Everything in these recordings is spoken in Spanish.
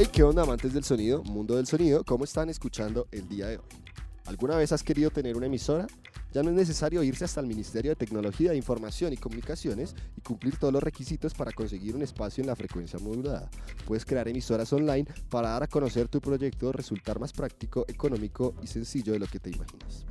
Hey, ¿qué onda amantes del sonido, mundo del sonido? ¿Cómo están escuchando el día de hoy? ¿Alguna vez has querido tener una emisora? Ya no es necesario irse hasta el Ministerio de Tecnología, Información y Comunicaciones y cumplir todos los requisitos para conseguir un espacio en la frecuencia modulada. Puedes crear emisoras online para dar a conocer tu proyecto, resultar más práctico, económico y sencillo de lo que te imaginas.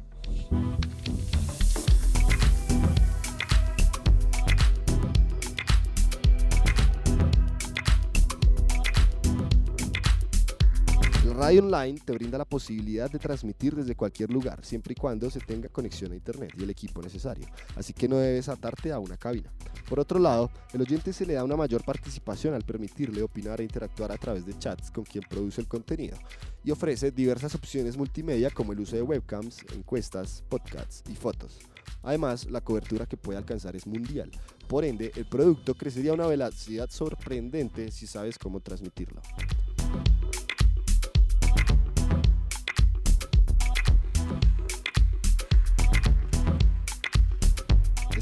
Radio online te brinda la posibilidad de transmitir desde cualquier lugar, siempre y cuando se tenga conexión a internet y el equipo necesario, así que no debes atarte a una cabina. Por otro lado, el oyente se le da una mayor participación al permitirle opinar e interactuar a través de chats con quien produce el contenido y ofrece diversas opciones multimedia como el uso de webcams, encuestas, podcasts y fotos. Además, la cobertura que puede alcanzar es mundial, por ende, el producto crecería a una velocidad sorprendente si sabes cómo transmitirlo.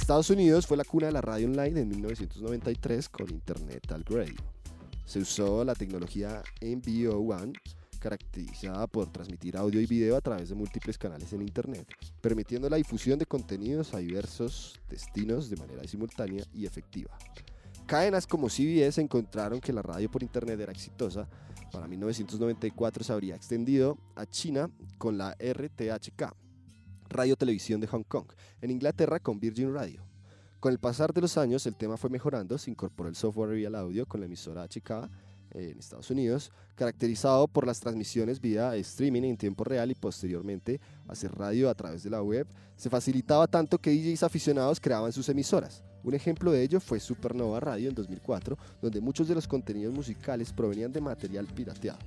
Estados Unidos fue la cuna de la radio online en 1993 con Internet al Radio. Se usó la tecnología NBO1, caracterizada por transmitir audio y video a través de múltiples canales en Internet, permitiendo la difusión de contenidos a diversos destinos de manera simultánea y efectiva. Cadenas como CBS encontraron que la radio por Internet era exitosa. Para 1994 se habría extendido a China con la RTHK, Radio Televisión de Hong Kong, en Inglaterra con Virgin Radio. Con el pasar de los años el tema fue mejorando, se incorporó el software y el audio con la emisora HK eh, en Estados Unidos, caracterizado por las transmisiones vía streaming en tiempo real y posteriormente hacer radio a través de la web, se facilitaba tanto que DJs aficionados creaban sus emisoras. Un ejemplo de ello fue Supernova Radio en 2004, donde muchos de los contenidos musicales provenían de material pirateado.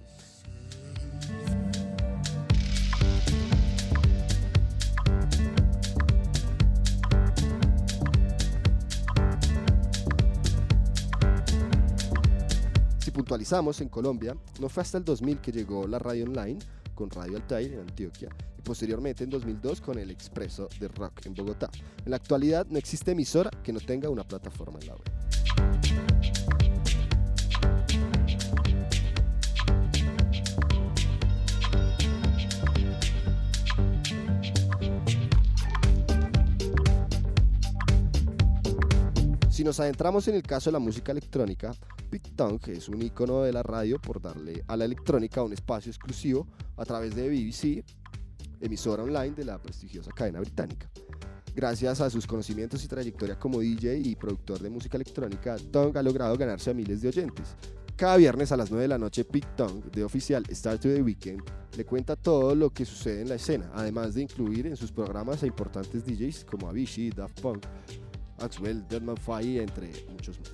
Puntualizamos, en Colombia no fue hasta el 2000 que llegó la radio online con Radio Altair en Antioquia y posteriormente en 2002 con el Expreso de Rock en Bogotá. En la actualidad no existe emisora que no tenga una plataforma en la web. Si nos adentramos en el caso de la música electrónica, Big Tongue es un icono de la radio por darle a la electrónica un espacio exclusivo a través de BBC, emisora online de la prestigiosa cadena británica. Gracias a sus conocimientos y trayectoria como DJ y productor de música electrónica, Tongue ha logrado ganarse a miles de oyentes. Cada viernes a las 9 de la noche, Big Tongue, de oficial Start to the Weekend, le cuenta todo lo que sucede en la escena, además de incluir en sus programas a importantes DJs como Avicii, Daft Punk, Axwell, Deadman Fire, entre muchos más.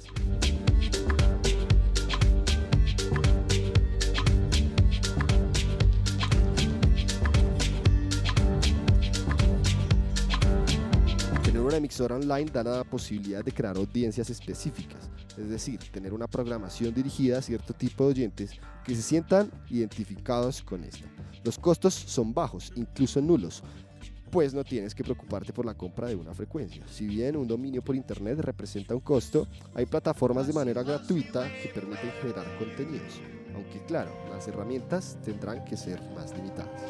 Tener una emisora online da la posibilidad de crear audiencias específicas, es decir, tener una programación dirigida a cierto tipo de oyentes que se sientan identificados con esta. Los costos son bajos, incluso nulos, pues no tienes que preocuparte por la compra de una frecuencia. Si bien un dominio por internet representa un costo, hay plataformas de manera gratuita que permiten generar contenidos, aunque claro, las herramientas tendrán que ser más limitadas.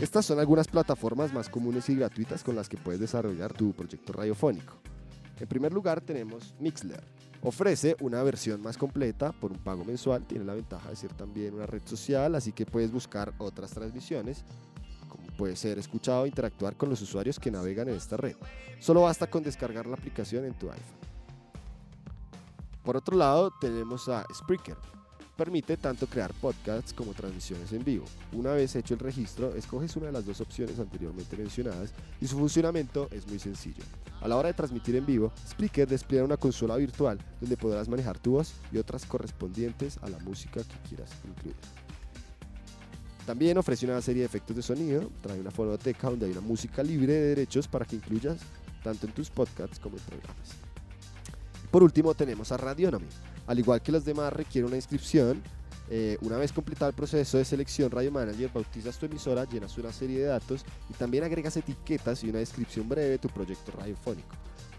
Estas son algunas plataformas más comunes y gratuitas con las que puedes desarrollar tu proyecto radiofónico. En primer lugar tenemos Mixler, Ofrece una versión más completa por un pago mensual, tiene la ventaja de ser también una red social, así que puedes buscar otras transmisiones, como puede ser escuchado e interactuar con los usuarios que navegan en esta red. Solo basta con descargar la aplicación en tu iPhone. Por otro lado, tenemos a Spreaker, Permite tanto crear podcasts como transmisiones en vivo. Una vez hecho el registro, escoges una de las dos opciones anteriormente mencionadas y su funcionamiento es muy sencillo. A la hora de transmitir en vivo, Spreaker despliega una consola virtual donde podrás manejar tu voz y otras correspondientes a la música que quieras incluir. También ofrece una serie de efectos de sonido, trae una fonoteca donde hay una música libre de derechos para que incluyas tanto en tus podcasts como en programas. Por último tenemos a Radionomy, al igual que los demás requiere una inscripción Eh, una vez completado el proceso de selección, Radio Manager bautizas tu emisora, llenas una serie de datos y también agregas etiquetas y una descripción breve de tu proyecto radiofónico.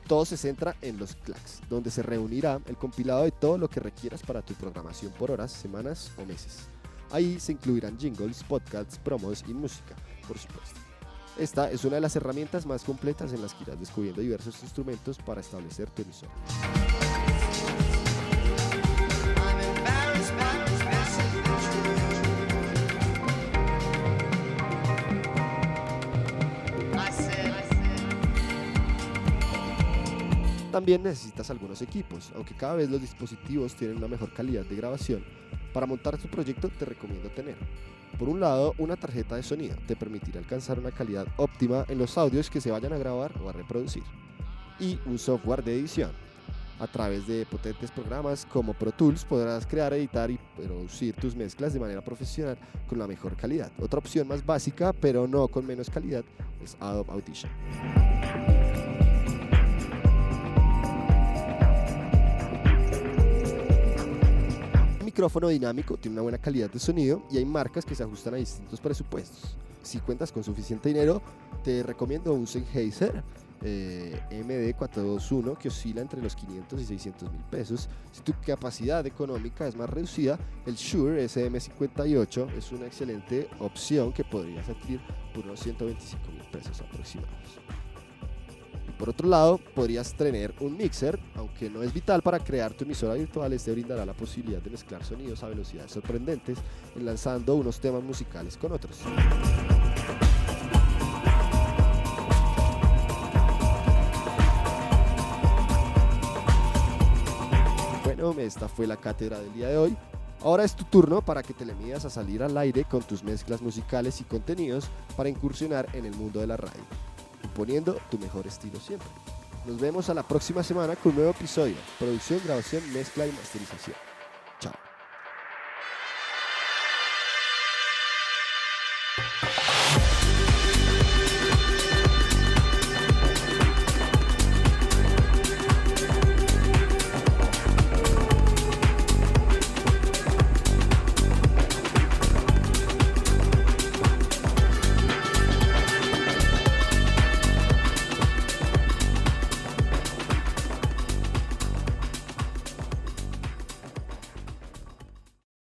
Todo se centra en los clacks, donde se reunirá el compilado de todo lo que requieras para tu programación por horas, semanas o meses. Ahí se incluirán jingles, podcasts, promos y música, por supuesto. Esta es una de las herramientas más completas en las que irás descubriendo diversos instrumentos para establecer tu emisora. También necesitas algunos equipos, aunque cada vez los dispositivos tienen una mejor calidad de grabación. Para montar tu proyecto te recomiendo tener, por un lado, una tarjeta de sonido te permitirá alcanzar una calidad óptima en los audios que se vayan a grabar o a reproducir, y un software de edición. A través de potentes programas como Pro Tools podrás crear, editar y producir tus mezclas de manera profesional con la mejor calidad. Otra opción más básica, pero no con menos calidad, es Adobe Audition. Micrófono dinámico tiene una buena calidad de sonido y hay marcas que se ajustan a distintos presupuestos. Si cuentas con suficiente dinero, te recomiendo un Sennheiser eh, MD421 que oscila entre los 500 y 600 mil pesos. Si tu capacidad económica es más reducida, el Shure SM58 es una excelente opción que podrías adquirir por unos 125 mil pesos aproximados. Por otro lado, podrías tener un mixer, aunque no es vital para crear tu emisora virtual, este brindará la posibilidad de mezclar sonidos a velocidades sorprendentes, enlazando unos temas musicales con otros. Bueno, esta fue la cátedra del día de hoy. Ahora es tu turno para que te le midas a salir al aire con tus mezclas musicales y contenidos para incursionar en el mundo de la radio poniendo tu mejor estilo siempre. Nos vemos a la próxima semana con un nuevo episodio. Producción, grabación, mezcla y masterización.